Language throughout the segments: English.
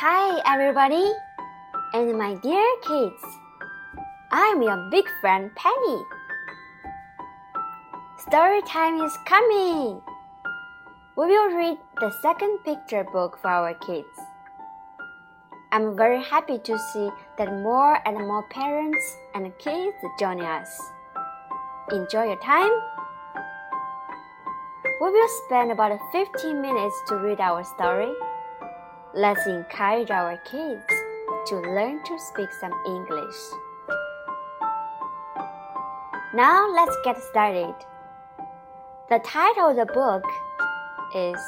Hi, everybody, and my dear kids. I'm your big friend Penny. Story time is coming. We will read the second picture book for our kids. I'm very happy to see that more and more parents and kids join us. Enjoy your time. We will spend about 15 minutes to read our story. Let's encourage our kids to learn to speak some English. Now let's get started. The title of the book is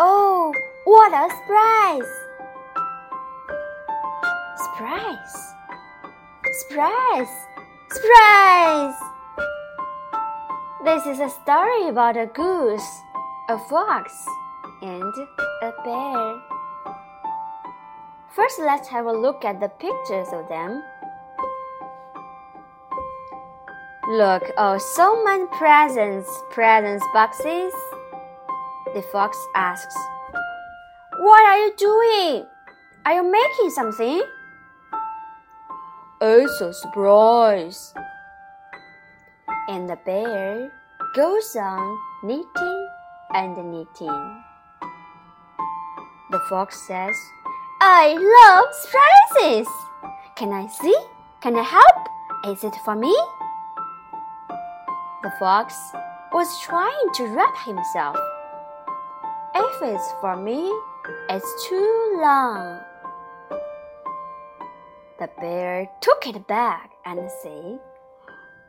Oh, what a surprise! Surprise! Surprise! Surprise! This is a story about a goose, a fox, and a bear. First, let's have a look at the pictures of them. Look, oh, so many presents, presents boxes. The fox asks, What are you doing? Are you making something? It's a surprise. And the bear goes on knitting and knitting. The fox says, I love surprises. Can I see? Can I help? Is it for me? The fox was trying to wrap himself. If it's for me, it's too long. The bear took it back and said,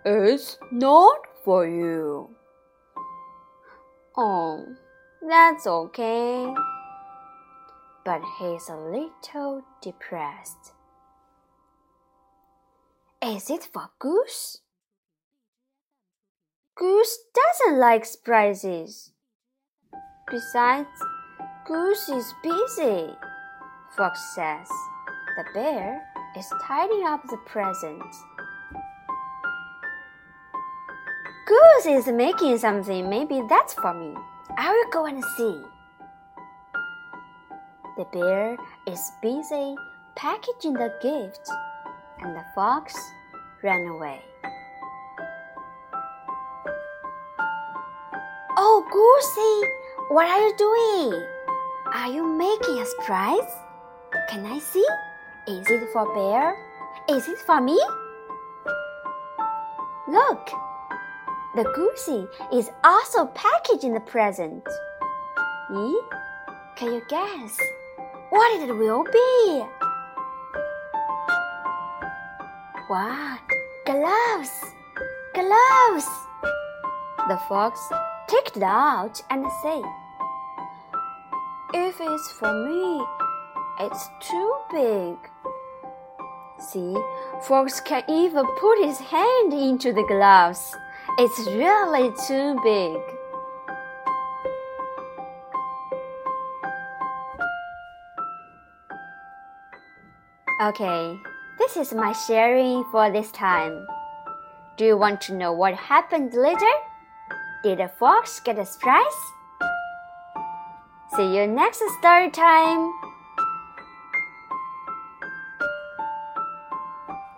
It's not for you. Oh, that's okay. But he's a little depressed. Is it for Goose? Goose doesn't like surprises. Besides, Goose is busy, Fox says. The bear is tidying up the presents. Goose is making something. Maybe that's for me. I will go and see. The bear is busy packaging the gift, and the fox ran away. Oh, Goosey, what are you doing? Are you making a surprise? Can I see? Is it for Bear? Is it for me? Look, the goosey is also packaging the present. Ee? Can you guess what it will be? What? Gloves! Gloves! The fox it out and said, If it's for me, it's too big. See, Fox can even put his hand into the gloves. It's really too big. Okay, this is my sharing for this time. Do you want to know what happened later? Did the fox get a surprise? See you next story time.